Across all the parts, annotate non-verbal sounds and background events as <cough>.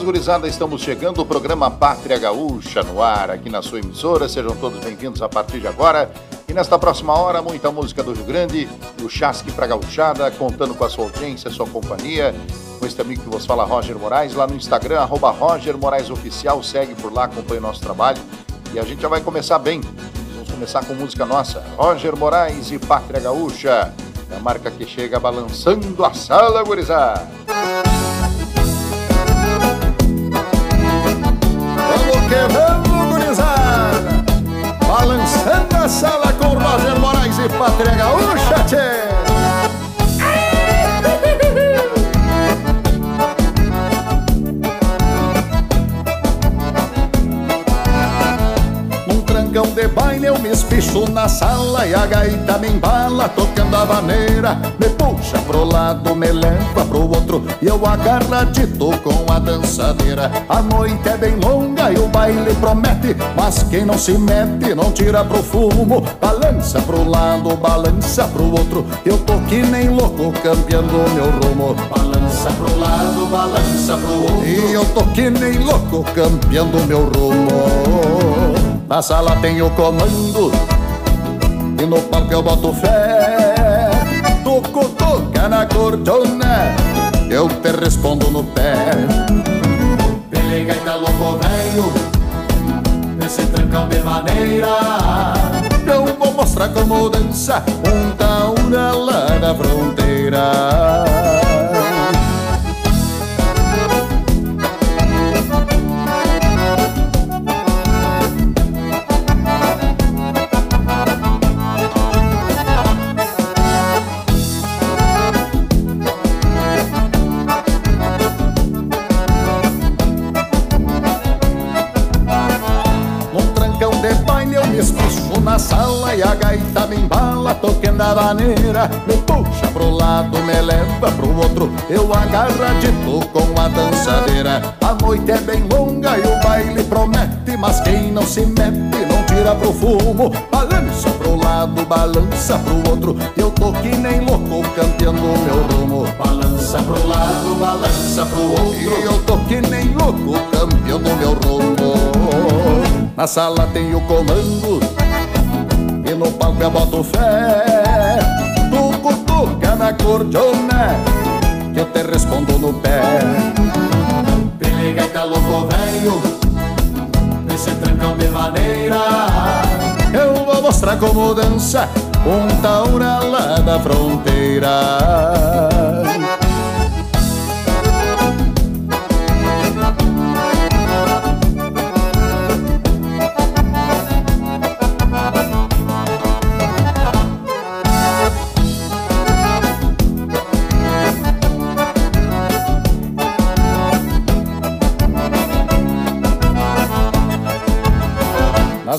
buenas, gurizada. Estamos chegando o programa Pátria Gaúcha no ar, aqui na sua emissora. Sejam todos bem-vindos a partir de agora. E nesta próxima hora, muita música do Rio Grande, o Chasque pra Gaúchada, contando com a sua audiência, sua companhia, com este amigo que vos fala, Roger Moraes, lá no Instagram, arroba Roger Moraes Oficial. Segue por lá, acompanha o nosso trabalho. E a gente já vai começar bem. Vamos começar com música nossa. Roger Moraes e Pátria Gaúcha. É a marca que chega balançando a sala, gurizada. Que vamos, gurizada! Balançando a sala com Roger Moraes e Pátria Gaúcha, tchê! Espicho na sala E a gaita me embala tocando a vaneira. Me puxa pro lado, me leva pro outro E eu agarradito com a dançadeira. A noite é bem longa e o baile promete Mas quem não se mete não tira pro fumo. Balança pro lado, balança pro outro Eu tô que nem louco campeando meu rumo. Balança pro lado, balança pro outro E eu tô que nem louco campeando meu rumo na sala tem o comando. E no palco eu boto fé. Toco, toca na cordona Eu te respondo no pé. Pelegaita louco velho. Nesse trancão de maneira. Eu vou mostrar como dança Um taura lá na fronteira tocando a vaneira Me puxa pro lado, me leva pro outro. Eu agarradito com a dançadeira. A noite é bem longa e o baile promete Mas quem não se mete não tira pro fumo. Balança pro lado, balança pro outro. Eu tô que nem louco campeando meu rumo. Balança pro lado, balança pro outro. E eu tô que nem louco campeando meu rumo. Na sala tem o comando. E no palco eu boto fé cordiona Que eu te respondo no pé Pelegaita louco velho Nesse trancão de maneira Eu vou mostrar como dança Um taura lá da fronteira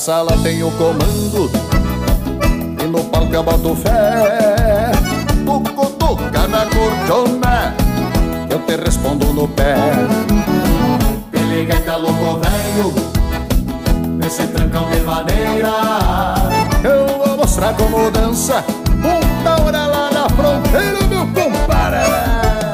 sala tem o comando. E no palco eu boto fé. Tuco, tuca na cordiona Eu te respondo no pé. Pelegaita louco velho Nesse trancão de maneira Eu vou mostrar como dança Um hora lá na fronteira, meu compadre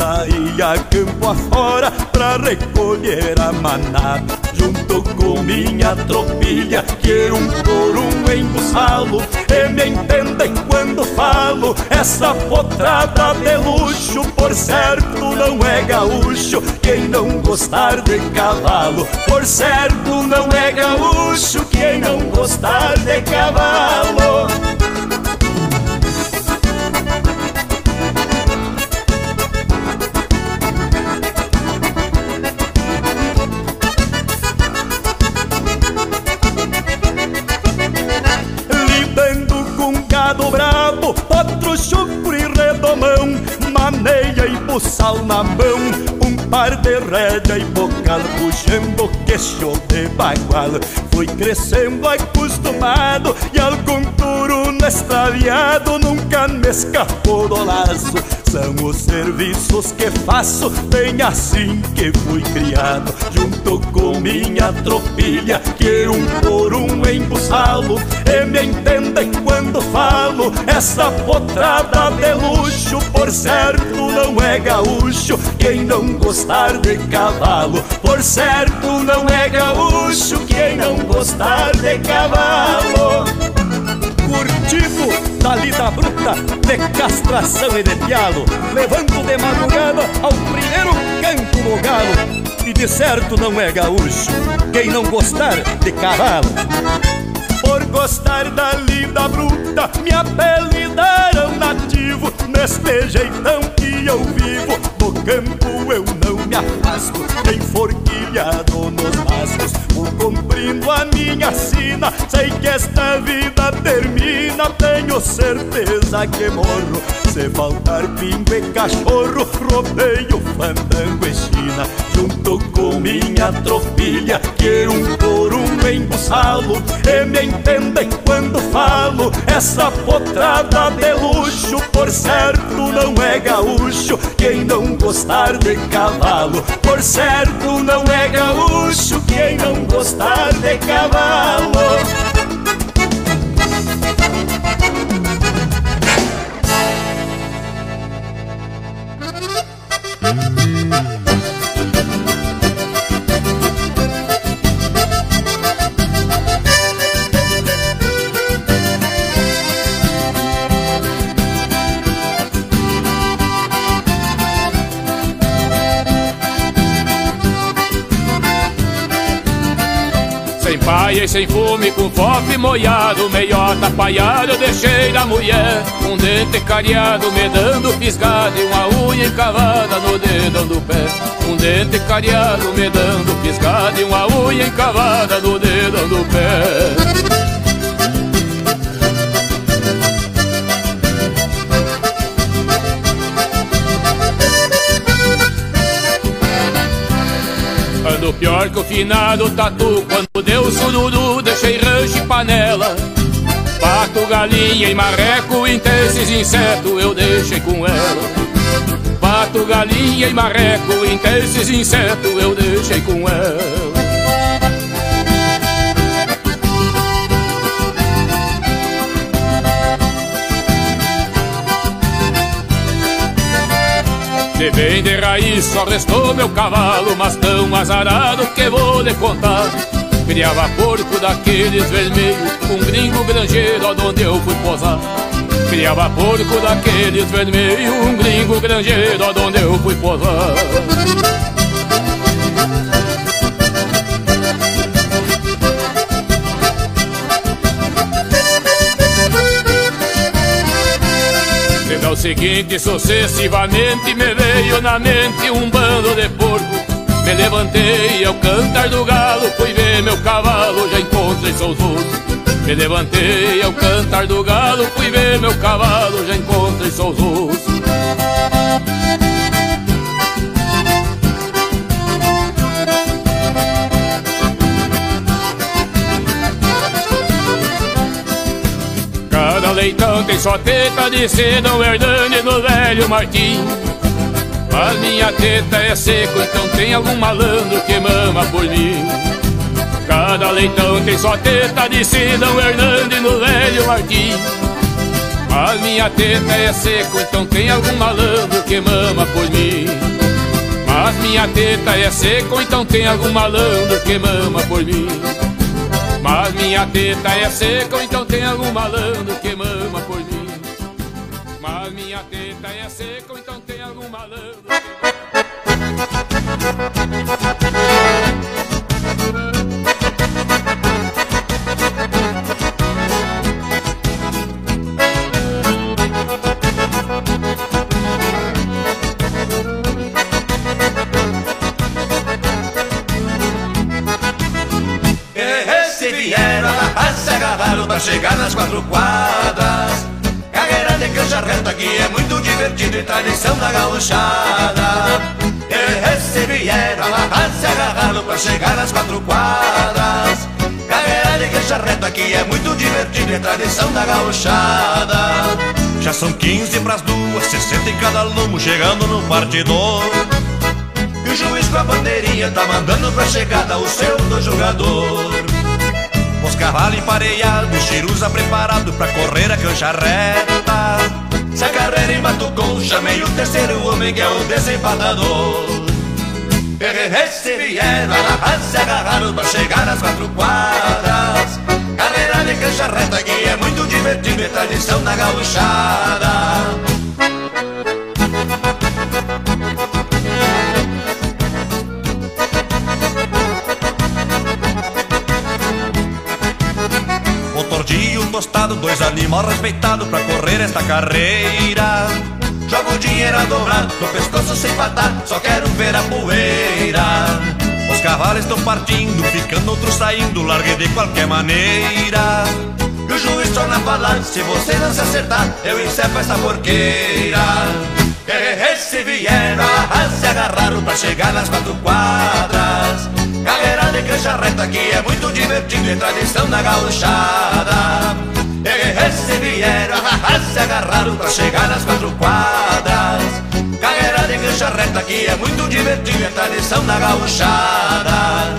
saía campo afora pra recolher a manada Junto com minha tropilha que um por um embuçalo E me entendem quando falo Essa potrada de luxo Por certo não é gaúcho. Quem não gostar de cavalo Por certo não é gaúcho. Quem não gostar de cavalo sal na mão Um par de rédea e bocal Puxando queixo de bagual. Fui crescendo acostumado E algum turo extraviado Nunca me escapou do laço são os serviços que faço, bem assim que fui criado Junto com minha tropilha, que um por um embuçalo. E me entendem quando falo, essa potrada de luxo Por certo não é gaúcho, quem não gostar de cavalo Por certo não é gaúcho, quem não gostar de cavalo Curtido da lida bruta de castração e de pialo Levanto de madrugada ao primeiro canto do galo. E de certo não é gaúcho quem não gostar de cavalo. Por gostar da lida bruta me apelidaram nativo. Neste jeitão que eu vivo no campo eu não me afasto. Nem forquilhado nos rastros Vou cumprindo a minha sina Sei que esta vida termina. Tenho certeza que morro Se faltar pingo e cachorro Rodeio, fandango e china. Junto com minha tropilha Que um por um embuçalo E me entendem quando falo. Essa potrada de luxo Por certo não é gaúcho. Quem não gostar de cavalo Por certo não é gaúcho. Quem não gostar de cavalo Paia sem fume, com fofe moiado Meiota apaiado deixei da mulher. Um dente cariado me dando E uma unha encavada no dedão do pé. Um dente cariado me dando E uma unha encavada no dedão do pé. Pior que o finado tatu Quando deu sururu deixei rancho e panela. Pato, galinha e marreco Entre esses insetos eu deixei com ela. Pato, galinha e marreco Entre esses insetos eu deixei com ela. De bem de raiz só restou meu cavalo Mas tão azarado que vou lhe contar Criava porco daqueles vermelhos Um gringo granjeiro onde eu fui posar. Criava porco daqueles vermelhos Um gringo granjeiro onde eu fui posar. No seguinte, sucessivamente me veio na mente um bando de porco Me levantei ao cantar do galo, fui ver meu cavalo, já encontrei seus ossos Me levantei ao cantar do galo, fui ver meu cavalo, já encontrei seus ossos leitão tem só teta de Sedão Hernani no velho Martim Mas minha teta é seco, então tem algum malandro que mama por mim Cada leitão tem só teta de Sidão Hernani no velho Martim Mas minha teta é seco, então tem algum malandro que mama por mim. Mas minha teta é seco, então tem algum malandro que mama por mim. Mas minha teta é seco, então tem algum malandro que mama por mim. Mas minha teta é seco, então tem malandro que Se vieram a se agarraram pra chegar nas quatro quadras de canja reta que é muito divertido e tradição da gauchada. Se vieram a se agarraram pra chegar nas quatro quadras. Carreira de canja reta que é muito divertido e tradição da gauchada. Já são 15 pras duas, 60 em cada lomo chegando no partidor. E o juiz com a bandeirinha tá mandando pra chegada o seu do jogador. Os cavalos empareados, Chiruza preparado pra correr a cancha reta. Se a carreira embatucou, chamei o terceiro homem que é o desempadador. Se vieram, se agarraram pra chegar nas quatro quadras. Carreira de cancha reta que é muito divertido e tradição da gauchada. Dois animais respeitados pra correr esta carreira. Jogo dinheiro a dobrar, no pescoço sem patar, só quero ver a poeira. Os cavalos estão partindo, ficando outros saindo, larguei de qualquer maneira. E o juiz torna a falar, se você não se acertar, eu encerro essa porqueira. Se vieram, se agarraram pra chegar nas quatro quadras. Carreira de cancha reta que é muito divertido e tradição da gauchada. Se vieram, se agarraram pra chegar nas quatro quadras. Carreira de cancha reta que é muito divertido e tradição da gauchada.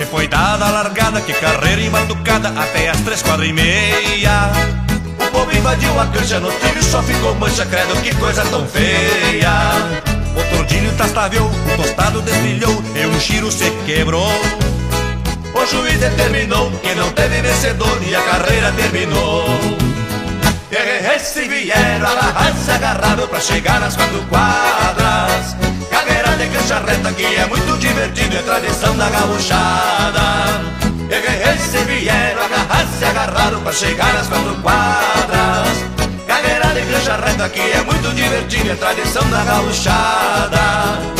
E foi dada a largada, que carreira embalducada até as três, quatro e meia. Invadiu a cancha no e só ficou mancha, credo, que coisa tão feia. O tordilho tastaveou, o tostado desbrilhou e um giro se quebrou. O juiz determinou que não teve vencedor e a carreira terminou. E se vieram, se agarraram pra chegar nas quatro quadras. Carreira de cancha reta que é muito divertido, é tradição da gauchada. E se vieram, se agarraram pra chegar nas quatro quadras. Carreira de cancha reta que é muito divertido, é tradição da gauchada.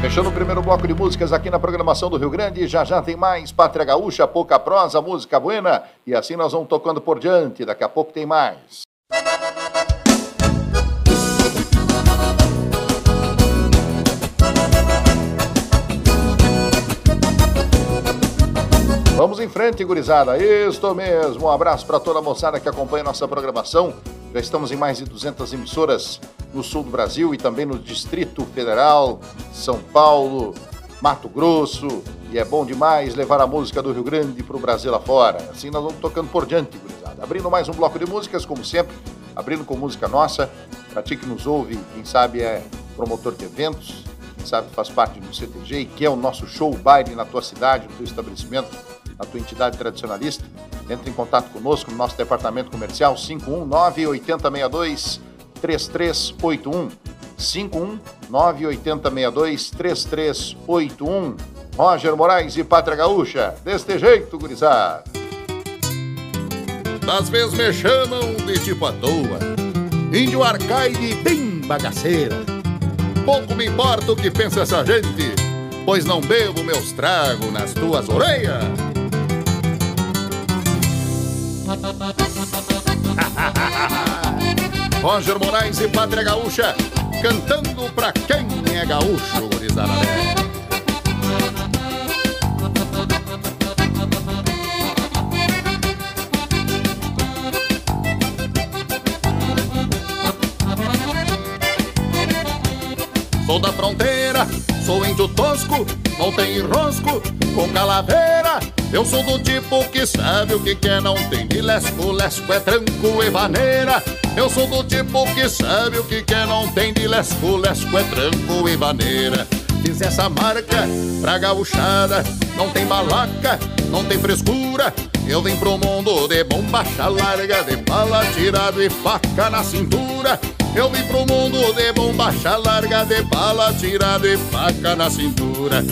Fechando o primeiro bloco de músicas aqui na programação do Rio Grande, já já tem mais Pátria Gaúcha, pouca prosa, música buena, e assim nós vamos tocando por diante, daqui a pouco tem mais. Em frente, gurizada. Isto mesmo. Um abraço para toda a moçada que acompanha nossa programação. Já estamos em mais de 200 emissoras no sul do Brasil e também no Distrito Federal, São Paulo, Mato Grosso. E é bom demais levar a música do Rio Grande para o Brasil afora. Assim nós vamos tocando por diante, gurizada. Abrindo mais um bloco de músicas, como sempre, abrindo com música nossa. Para ti que nos ouve, quem sabe é promotor de eventos, quem sabe faz parte do CTG e quer o nosso show baile na tua cidade, no teu estabelecimento, na tua entidade tradicionalista, entre em contato conosco no nosso departamento comercial 519 8062 3381 519 8062 3381 Roger Moraes e Pátria Gaúcha, deste jeito, gurizada. Das vezes me chamam de tipo à toa. Índio arcaide bem bagaceira. Pouco me importa o que pensa essa gente, pois não bebo meus tragos nas tuas orelhas. <laughs> Roger Moraes e Pátria Gaúcha, cantando pra quem é gaúcho, gurizada velha. Sou da fronteira, sou índio tosco, não tem rosco, com calaveira eu sou do tipo que sabe o que quer, não tem de lesco, lesco é tranco e vaneira. Eu sou do tipo que sabe o que quer, não tem de lesco, lesco é tranco e vaneira. Fiz essa marca pra gauchada, não tem balaca, não tem frescura. Eu vim pro mundo de bombacha larga, de bala tirado e faca na cintura. Eu vim pro mundo de bombacha larga, de bala tirado e faca na cintura.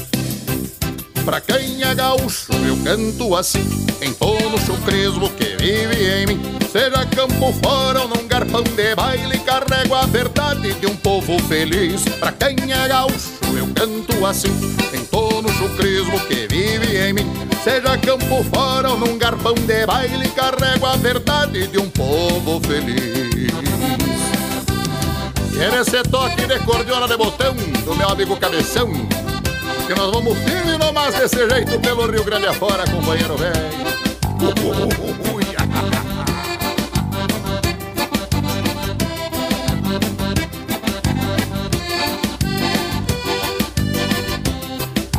Pra quem é gaúcho, eu canto assim, em todo chucrismo que vive em mim. Seja campo fora ou num garpão de baile, carrego a verdade de um povo feliz. Pra quem é gaúcho, eu canto assim, em todo chucrismo que vive em mim. Seja campo fora ou num garpão de baile, carrego a verdade de um povo feliz. E esse toque de cordiola de botão do meu amigo Cabeção que nós vamos firme nomás desse jeito pelo Rio Grande afora, companheiro velho.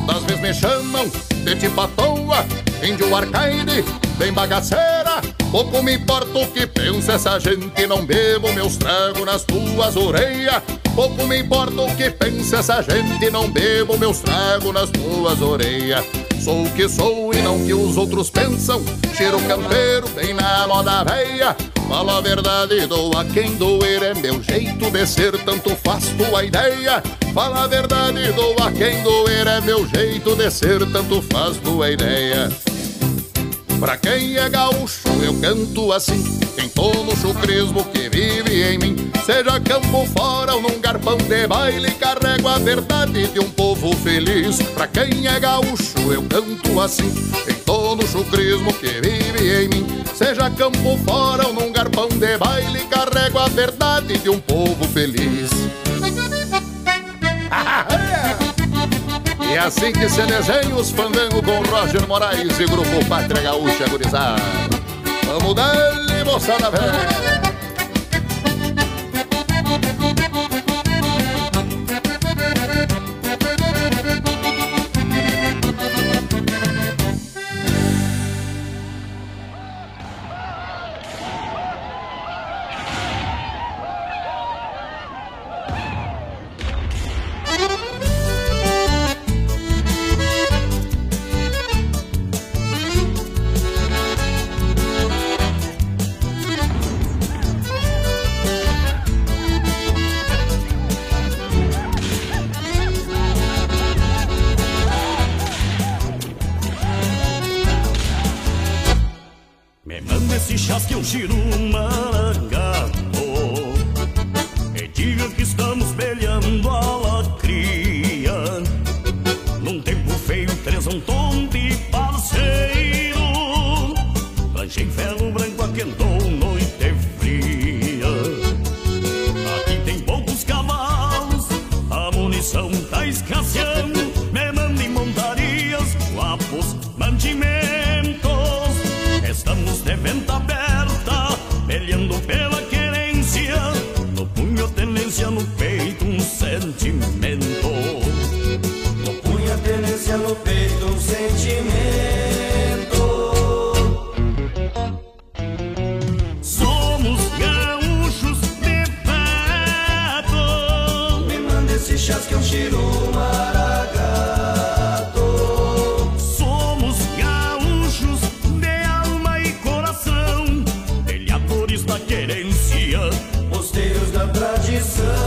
Das vezes me chamam de tipo à toa, índio arcaide, bem bagaceira. Pouco me importa o que pensa essa gente, não bebo meus tragos nas tuas orelhas. Pouco me importa o que pensa essa gente, não bebo meus tragos nas tuas orelhas. Sou o que sou e não o que os outros pensam. Cheiro campeiro, bem na moda véia. Fala a verdade, dou a quem doer, é meu jeito de ser, tanto faz tua ideia. Fala a verdade, dou a quem doer, é meu jeito de ser, tanto faz tua ideia. Pra quem é gaúcho, eu canto assim. Quem tô no chucrismo que vive em mim, seja campo fora ou num garpão de baile, carrego a verdade de um povo feliz. Pra quem é gaúcho, eu canto assim. Quem tô no chucrismo que vive em mim, seja campo fora ou num garpão de baile, carrego a verdade de um povo feliz. <laughs> É assim que se desenha os fandangos com Roger Moraes e Grupo Pátria Gaúcha Gurizada. Vamos dar-lhe, moçada velha. Tradição Alguns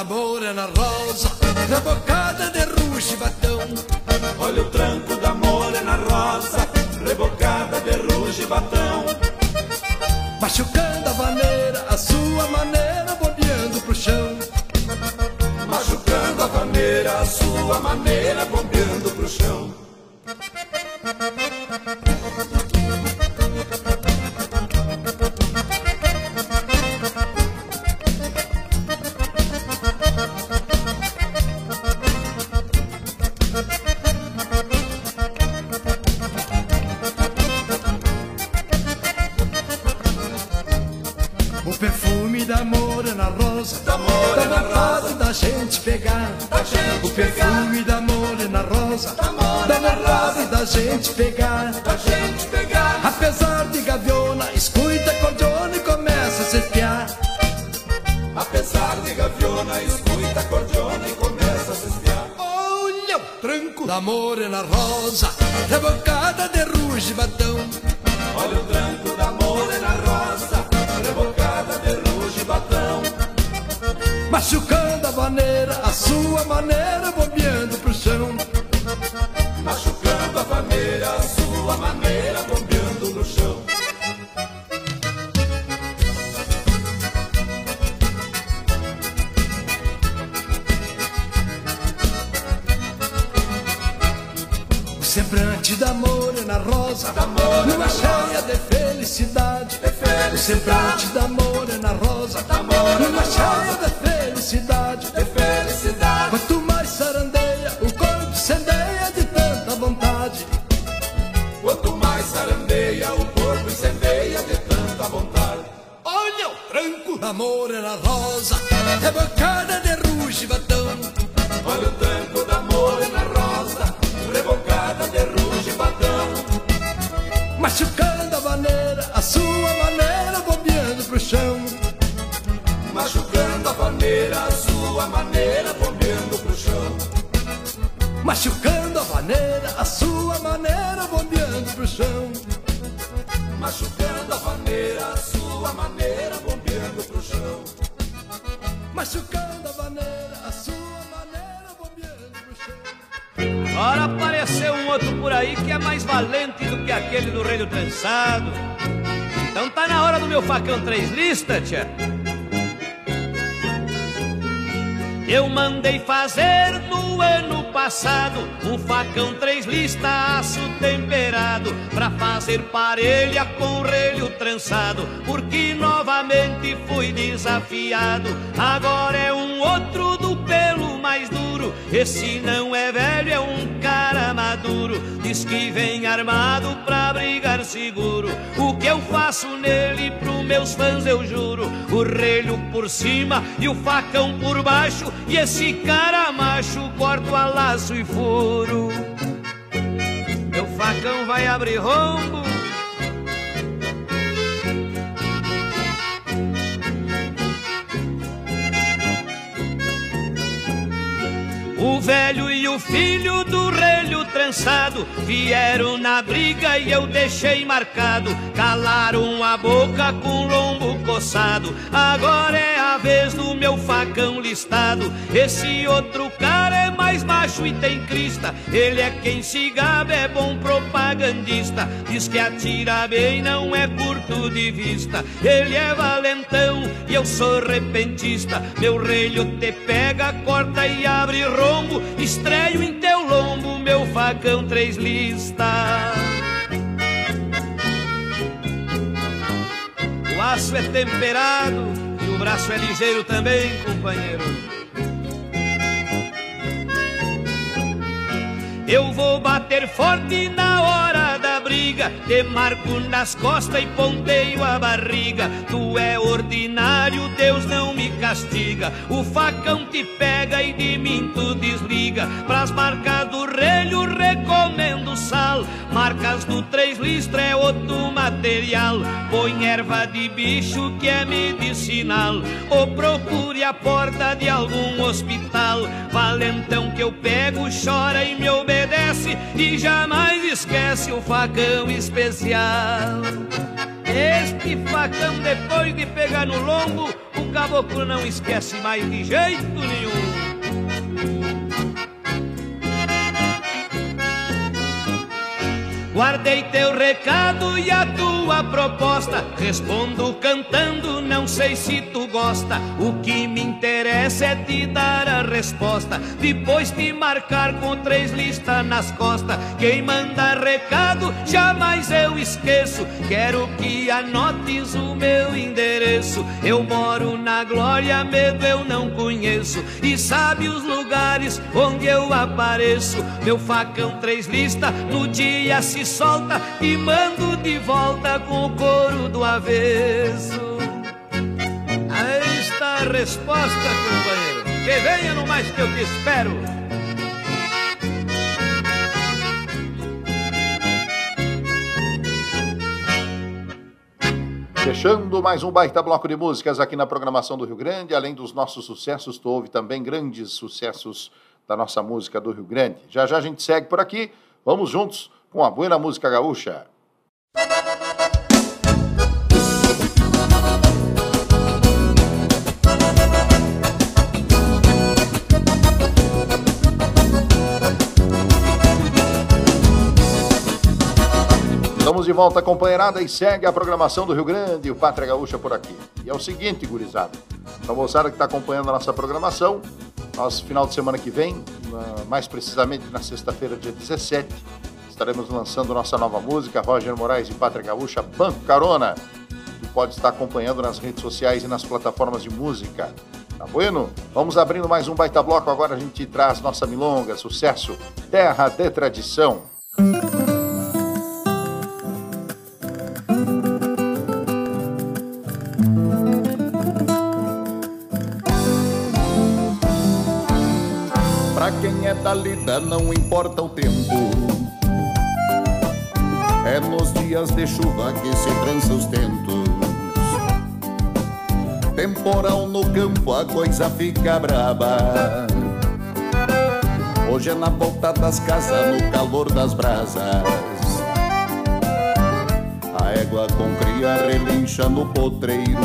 lavoura é na rosa, na bocada de rugibatão. Olha o tranco da morena é rosa, rebocada de rugibatão. Machucando a vaneira, a sua maneira, bodeando pro chão. Machucando a vaneira, a sua maneira, sente Vestida amor é na rosa, numa é cheia de felicidade. De felicidade. O semblante da amor é na rosa, numa cheia de felicidade. de felicidade. Quanto mais sarandeia, o corpo incendeia de tanta vontade. Quanto mais sarandeia, o corpo incendeia de tanta vontade. Olha o tranco da amor na rosa, é bancada de Machucando a vaneira, a sua maneira, bombeando pro chão. Machucando a vaneira, a sua maneira, bombeando pro chão. Ora, apareceu um outro por aí que é mais valente do que aquele do reino trançado. Então tá na hora do meu facão três listas, tia. Eu mandei fazer no ano passado um facão três listas aço temperado pra fazer parelha com relho trançado, porque novamente fui desafiado. Agora é um outro do pelo mais duro. Esse não é velho, é um. Diz que vem armado pra brigar seguro. O que eu faço nele pro meus fãs eu juro. O relho por cima e o facão por baixo e esse cara macho corto a laço e furo Meu facão vai abrir rombo O velho e o filho do relho trançado vieram na briga e eu deixei marcado. Calaram a boca com lombo coçado. Agora é a vez do meu facão listado. Esse outro cara é mais macho e tem crista. Ele é quem se gaba, é bom propagandista. Diz que atira bem, não é curto de vista. Ele é valentão e eu sou repentista. Meu relho te pega, corta e abre roupa lombo, estreio em teu lombo, meu facão três listas. O aço é temperado e o braço é ligeiro também, companheiro. Eu vou bater forte na hora briga, te marco nas costas e ponteio a barriga. Tu é ordinário, Deus não me castiga. O facão te pega e de mim tu desliga. Pras marcas do relho recomendo sal. Marcas do três listra é outro material. Põe erva de bicho que é medicinal. Ou procure a porta de algum hospital. Valentão que eu pego, chora e me obedece. E jamais esquece o facão especial. Este facão, depois de pegar no lombo, o caboclo não esquece mais de jeito nenhum. Guardei teu recado e a tua proposta. Respondo cantando, não sei se tu gosta. O que me interessa é te dar a resposta. Depois te marcar com três listas nas costas. Quem manda recado, jamais eu esqueço. Quero que anotes o meu endereço. Eu moro na glória, medo eu não conheço. E sabe os lugares onde eu apareço. Meu facão três listas, no dia se solta e mando de volta com o couro do avesso. Aí está a resposta, companheiro. Que venha no mais que eu te espero. Fechando mais um baita bloco de músicas aqui na programação do Rio Grande. Além dos nossos sucessos, tu ouve também grandes sucessos da nossa música do Rio Grande. Já já a gente segue por aqui. Vamos juntos com a boa música gaúcha. De volta, companheirada, e segue a programação do Rio Grande, o Pátria Gaúcha por aqui. E é o seguinte, gurizada, para moçada que está acompanhando a nossa programação, nós, final de semana que vem, mais precisamente na sexta-feira, dia 17, estaremos lançando nossa nova música, Roger Moraes e Pátria Gaúcha, Banco Carona. E pode estar acompanhando nas redes sociais e nas plataformas de música. Tá bueno? Vamos abrindo mais um baita bloco. Agora a gente traz nossa milonga, sucesso, Terra de Tradição. Pra da lida, não importa o tempo. É nos dias de chuva que se trança os tentos. Temporal no campo a coisa fica braba. Hoje é na volta das casas, no calor das brasas. A égua com cria relincha no potreiro.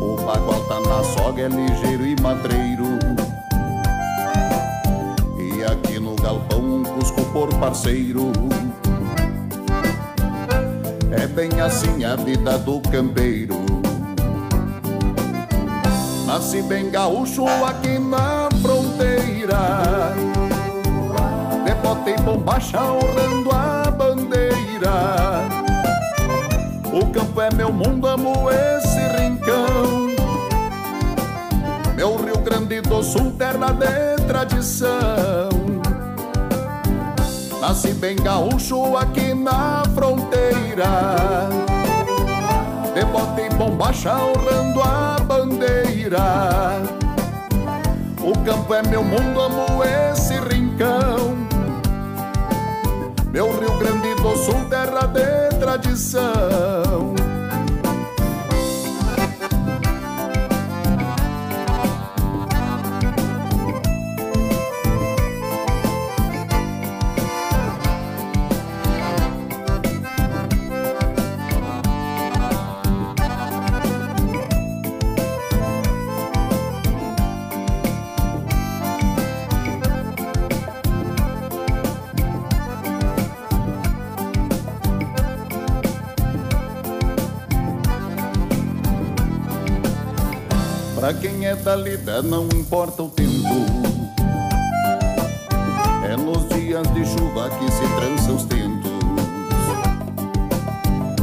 O bagual tá na soga, é ligeiro e matreiro busco por parceiro. É bem assim a vida do campeiro. Nasci bem gaúcho aqui na fronteira. Debotei bombacha honrando a bandeira. O campo é meu mundo, amo esse rincão. Meu Rio Grande do Sul, terra de tradição. Nasci bem gaúcho aqui na fronteira. De bota e bombacha honrando a bandeira. O campo é meu mundo, amo esse rincão. Meu Rio Grande do Sul, terra de tradição Quem é da lida não importa o tempo. É nos dias de chuva que se trança os tentos.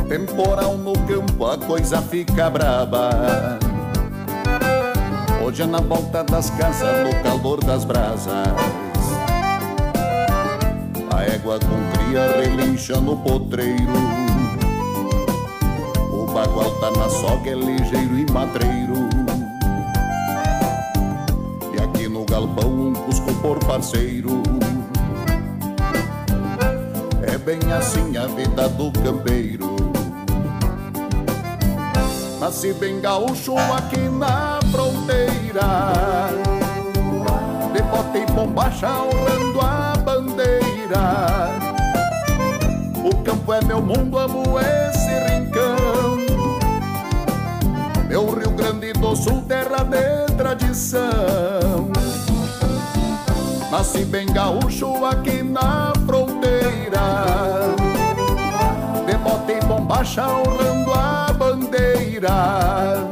Temporal no campo a coisa fica braba. Hoje é na volta das casas, no calor das brasas. A égua com cria relincha no potreiro. O bagual tá na soga, é ligeiro e matreiro galpão um cusco por parceiro. É bem assim a vida do campeiro. Nasci bem gaúcho aqui na fronteira. De bota e bombacha honrando a bandeira. O campo é meu mundo, amo esse rincão. Meu Rio Grande do Sul, terra de tradição Nasci bem gaúcho aqui na fronteira. De bota e bombacha honrando a bandeira.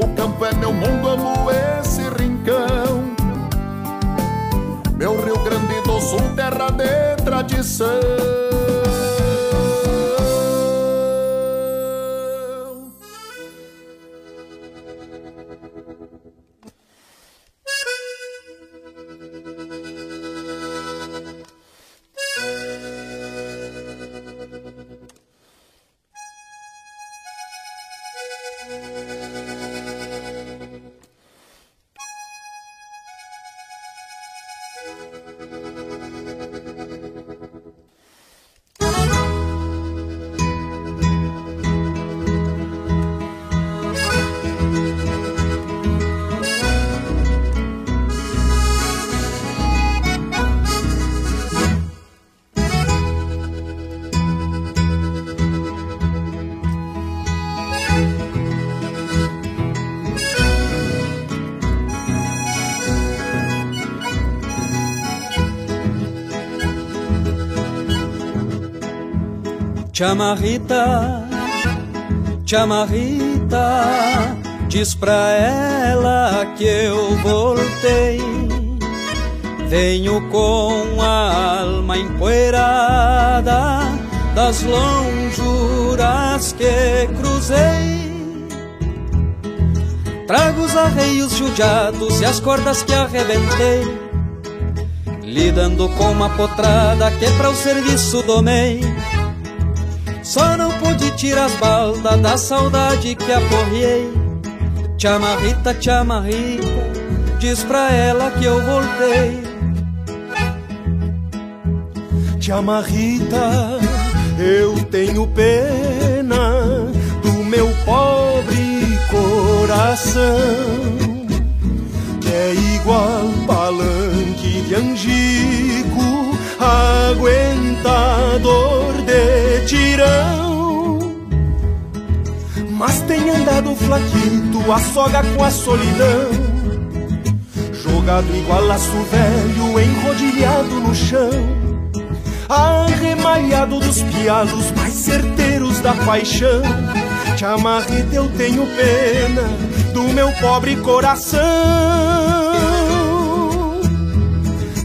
O campo é meu mundo, amo esse rincão. Meu Rio Grande do Sul, terra de tradição Chamarrita, chamarrita, diz pra ela que eu voltei. Venho com a alma empoeirada das lonjuras que cruzei. Trago os arreios judiados e as cordas que arrebentei. Lidando com uma potrada que pra o serviço domei só não pude tirar as baldas da saudade que aporriei. Chamarrita, chamarrita, diz pra ela que eu voltei. Chamarrita, eu tenho pena do meu pobre coração, é igual palanque de angico, aguentador de tirão. Mas tem andado flaquito, a soga com a solidão, Jogado igual laço velho, enrodilhado no chão. Arremalhado dos pialos mais certeiros da paixão. Te amarrete eu tenho pena do meu pobre coração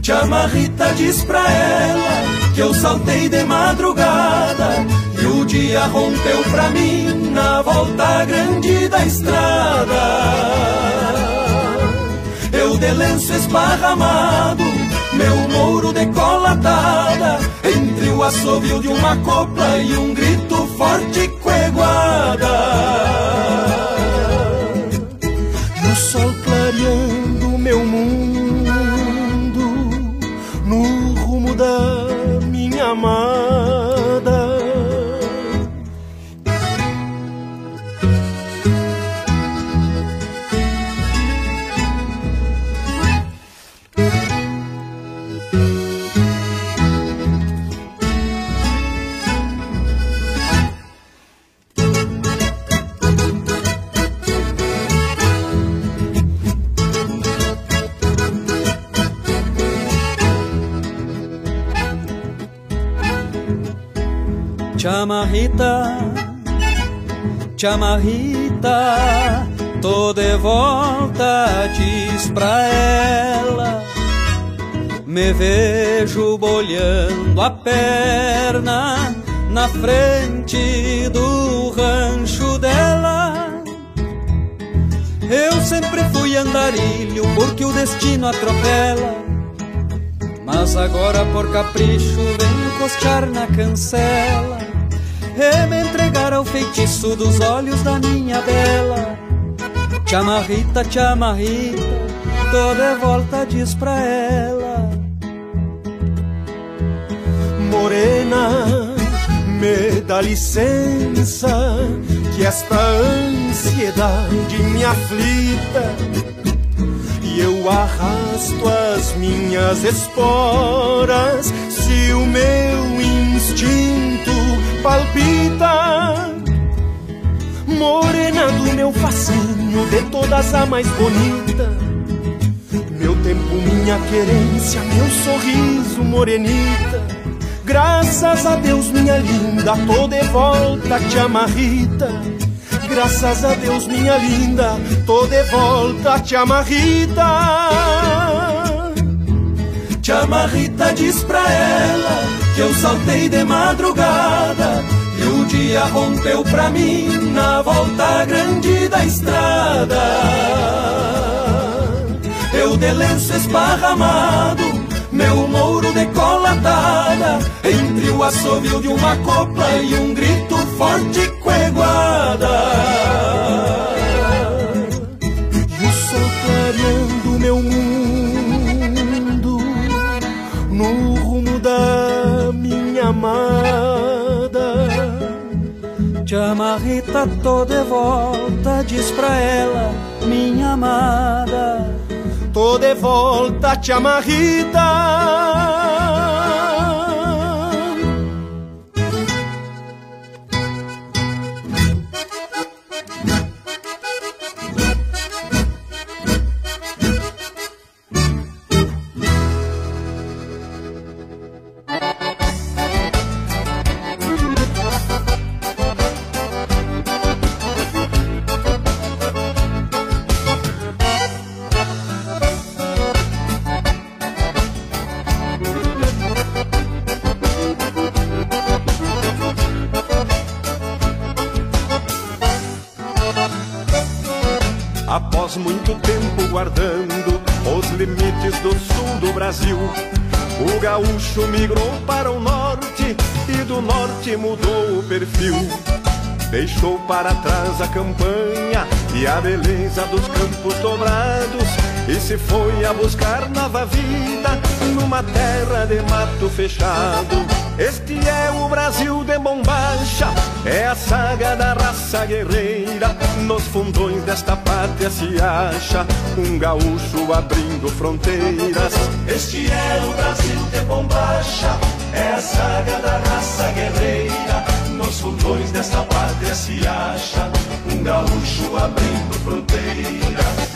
Te amarrita diz pra ela que eu saltei de madrugada E o dia rompeu pra mim na volta grande da estrada. Eu de lenço esparramado, meu mouro decolatada Entre o assovio de uma copla e um grito forte coeguada Chamarrita, chamarrita, tô de volta, diz pra ela. Me vejo bolhando a perna na frente do rancho dela. Eu sempre fui andarilho porque o destino atropela. Mas agora por capricho venho costear na cancela e me entregar ao feitiço dos olhos da minha bela. Te amarrita, te amarrita, tô de volta, diz pra ela. Morena, me dá licença, que esta ansiedade me aflita. E eu arrasto as minhas esporas, se o meu instinto palpita. Morena do meu facinho, de todas a mais bonita. Meu tempo, minha querência, meu sorriso, morenita. Graças a Deus, minha linda, tô de volta, te amarrita. Graças a Deus, minha linda, tô de volta, te amarrita. Te amarrita, diz pra ela que eu saltei de madrugada e o dia rompeu pra mim na volta grande da estrada. Eu de lenço esparramado, meu mouro decolatada, entre o assovio de uma copla e um grito forte coeguada. Te amarrita, tô de volta, diz pra ela, minha amada. Tô de volta, te amarrita. Após gaúcho migrou para o norte e do norte mudou o perfil. Deixou para trás a campanha e a beleza dos campos dobrados e se foi a buscar nova vida numa terra de mato fechado. Este é o Brasil de bombacha, é a saga da raça guerreira. Nos fundões desta pátria se acha um gaúcho abrindo fronteiras. Este é o Brasil de bombacha, é a saga da raça guerreira. Nos fundões desta pátria se acha um gaúcho abrindo fronteira.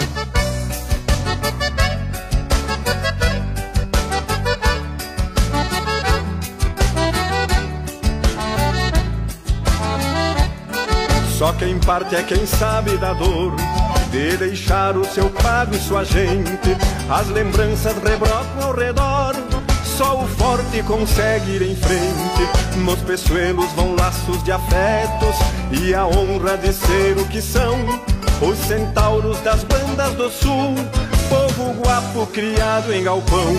Só quem parte é quem sabe da dor de deixar o seu pago e sua gente. As lembranças rebrotam ao redor só o forte consegue ir em frente. Nos peçoelos vão laços de afetos e a honra de ser o que são. Os centauros das bandas do sul, povo guapo criado em galpão.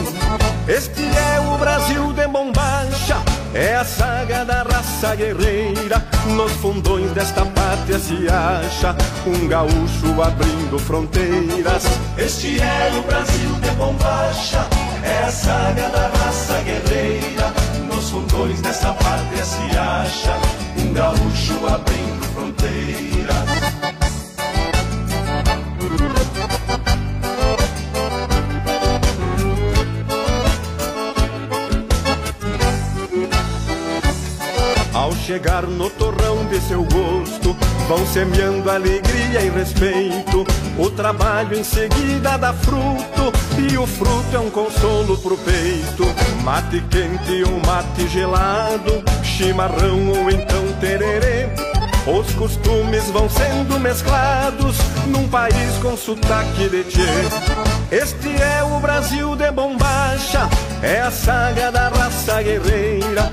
Este é o Brasil de bombacha é a saga da raça guerreira. Nos fundões desta pátria se acha um gaúcho abrindo fronteiras. Este é o Brasil de bombacha. É a saga da raça guerreira. Nos fundões desta pátria se acha um gaúcho abrindo fronteiras. Chegar no torrão de seu gosto, vão semeando alegria e respeito. O trabalho em seguida dá fruto, e o fruto é um consolo pro peito. Mate quente ou mate gelado, chimarrão ou então tererê. Os costumes vão sendo mesclados num país com sotaque de tchê. Este é o Brasil de bombacha, é a saga da raça guerreira.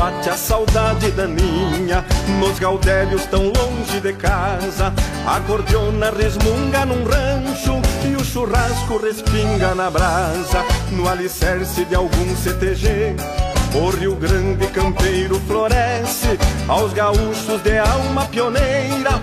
Bate a saudade daninha Nos gaudérios tão longe de casa A cordiona resmunga num rancho E o churrasco respinga na brasa No alicerce de algum CTG o Rio Grande campeiro floresce aos gaúchos de alma pioneira.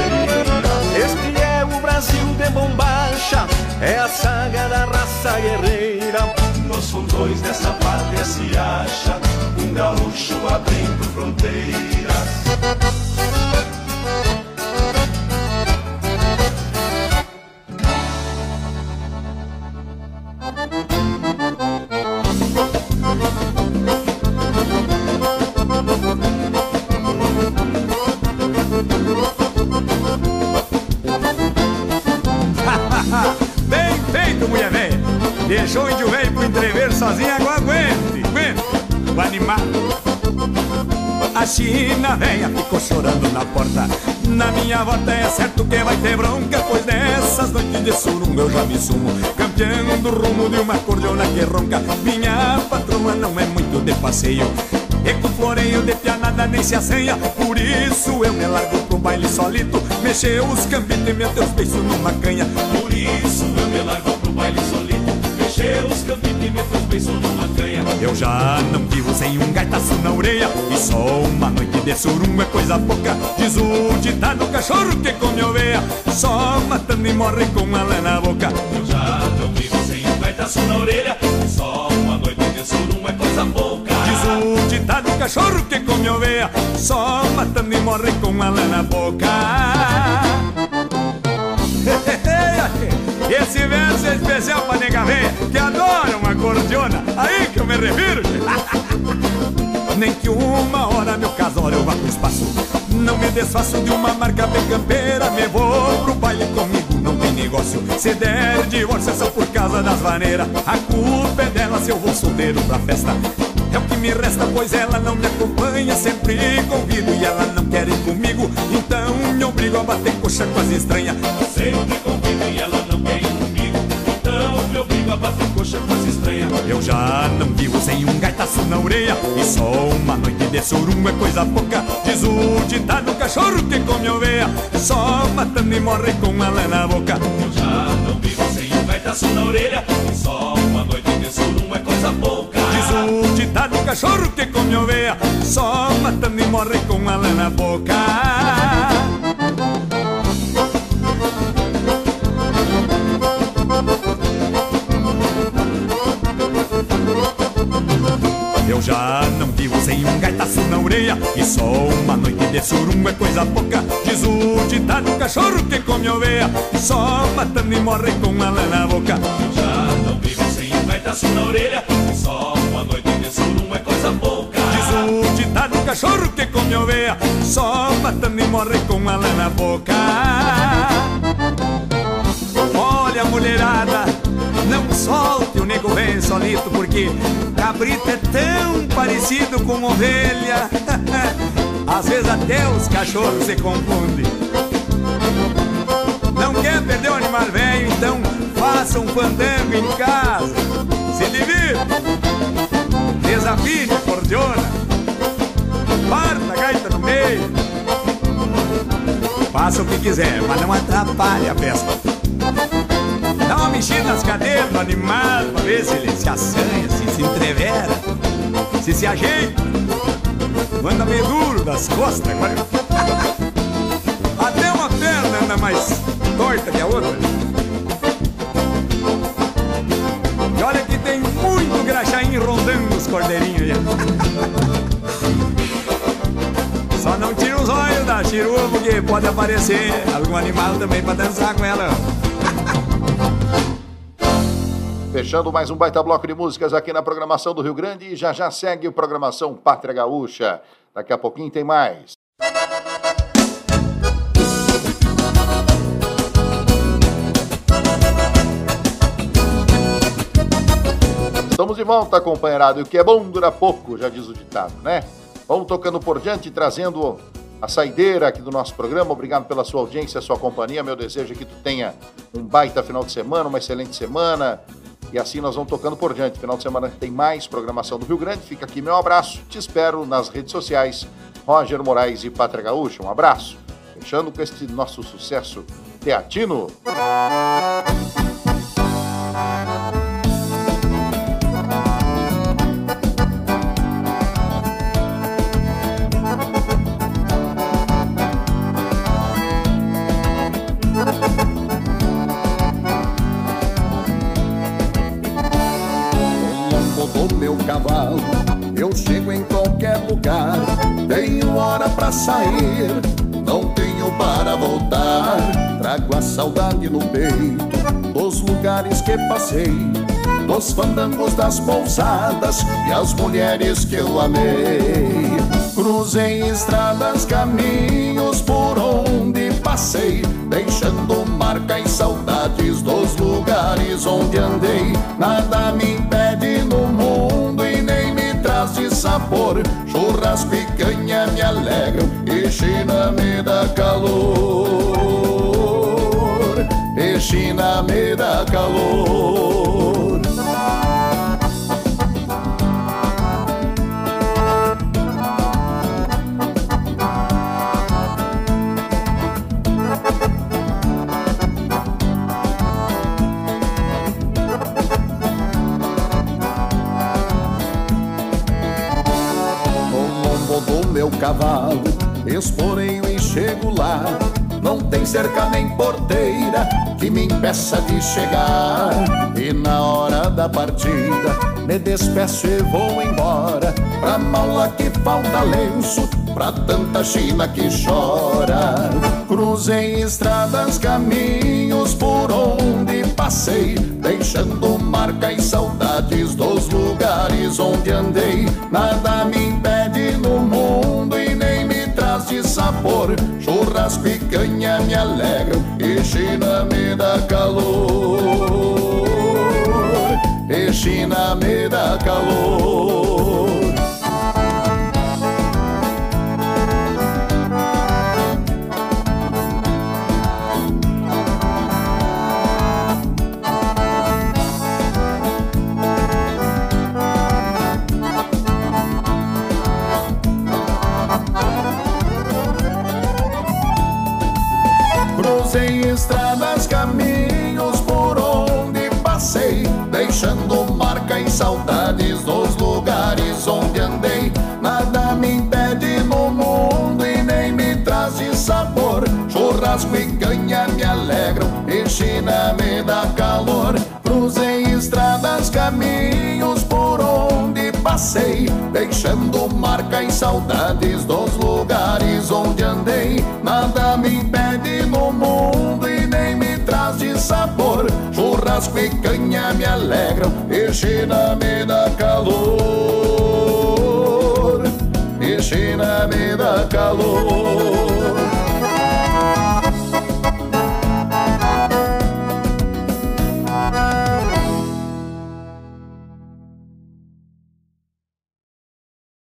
Brasil de bombacha, é a saga da raça guerreira. Nos fundões desta pátria se acha um gaúcho abrindo fronteiras. Velha ficou chorando na porta. Na minha volta é certo que vai ter bronca, pois nessas noites de surunga eu já me sumo. Campeão do rumo de uma cordiona que ronca. Minha patroa não é muito de passeio. E com floreio de pianada nem se assenha Por isso eu me largo pro baile solito Mexer os cambitos e meter os beiços numa canha Por isso eu me largo pro baile solito Mexer os cambitos e meter os beiços numa canha Eu já não vivo sem um gaitaço na orelha. E só uma noite de surunga é coisa pouca. Diz o ditado cachorro que come oveia. Só matando e morre com a lã na boca. Eu já não vivo sem um gaitaço na orelha. Só uma noite de surunga é coisa pouca. Diz o ditado cachorro que come oveia. Só matando e morre com a lã na boca. <laughs> Esse verso é especial pra nega véia Que cordiona <laughs> Nem que uma hora meu casório eu vá pro espaço. Não me desfaço de uma marca bem campeira Me vou pro baile comigo, não tem negócio. Se der divórcio é só por causa das maneiras A culpa é dela se eu vou solteiro pra festa. É o que me resta, pois ela não me acompanha Sempre convido e ela não quer ir comigo. Então me obrigo a bater coxa quase estranha Sempre convido e ela não quer ir comigo. Então me obrigo a bater coxa quase estranha Eu já não vivo sem um gaitaço na orelha. E só uma noite de surunga é coisa pouca. Diz o ditado cachorro que come oveia Só matando e morre com a lã na boca. Eu já não vivo sem um gaitaço na orelha. E só uma noite de surum é coisa pouca. Diz o ditado cachorro que come oveia Só matando e morre com a lã na boca Eu já não vivo sem um gaitaço na orelha. E só uma noite de surungo é coisa pouca. Diz o ditado cachorro que come oveia. Só matando e morre com a lã na boca. Eu já não vivo sem um gaitaço na orelha. E só uma noite de surungo é coisa pouca. Diz o ditado cachorro que come oveia. Só matando e morre com a lã na boca. Olha mulherada não solte o nego vem solito porque cabrito é tão parecido com ovelha. <laughs> Às vezes até os cachorros se confundem. Não quer perder o animal velho, então faça um fandango em casa. Se divirta, desafine a cordiona, parta a gaita no meio. Faça o que quiser, mas não atrapalhe a festa. Mexida nas cadeiras do animal pra ver se ele se assanha, se se entrevera, se se ajeita. Anda meio duro das costas agora. <laughs> Até uma perna anda mais torta que a outra. E olha que tem muito graxaim rondando os cordeirinhos. <laughs> Só não tira os olhos da chirua porque pode aparecer algum animal também pra dançar com ela. Fechando mais um baita bloco de músicas aqui na programação do Rio Grande e já já segue a programação Pátria Gaúcha. Daqui a pouquinho tem mais. Estamos de volta, companheirado. E o que é bom dura pouco, já diz o ditado, né? Vamos tocando por diante, trazendo a saideira aqui do nosso programa. Obrigado pela sua audiência, sua companhia. Meu desejo é que tu tenha um baita final de semana, uma excelente semana. E assim nós vamos tocando por diante. Final de semana tem mais programação do Rio Grande. Fica aqui meu abraço. Te espero nas redes sociais. Roger Moraes e Pátria Gaúcha. Um abraço. Fechando com este nosso sucesso teatino. Sair, não tenho para voltar. Trago a saudade no peito dos lugares que passei, dos fandangos das pousadas e as mulheres que eu amei. Cruzei estradas, caminhos por onde passei, deixando marca e saudades dos lugares onde andei. Nada me impede no mundo e nem me traz de sabor. Churras, picanha alegram e China me dá calor. E China me dá calor. Esporeio e chego lá. Não tem cerca nem porteira que me impeça de chegar. E na hora da partida, me despeço e vou embora. Pra mala que falta lenço, pra tanta China que chora. Cruzei estradas, caminhos por onde passei, deixando marca e saudades dos lugares onde andei. Nada picanha me alegram e China me dá calor. E China me dá calor. Churrasco e canha me alegram China me dá calor. Cruzei estradas, caminhos por onde passei, deixando marca e saudades dos lugares onde andei. Nada me impede no mundo e nem me traz de sabor. Churrasco e canha me alegram China me dá calor. China me dá calor.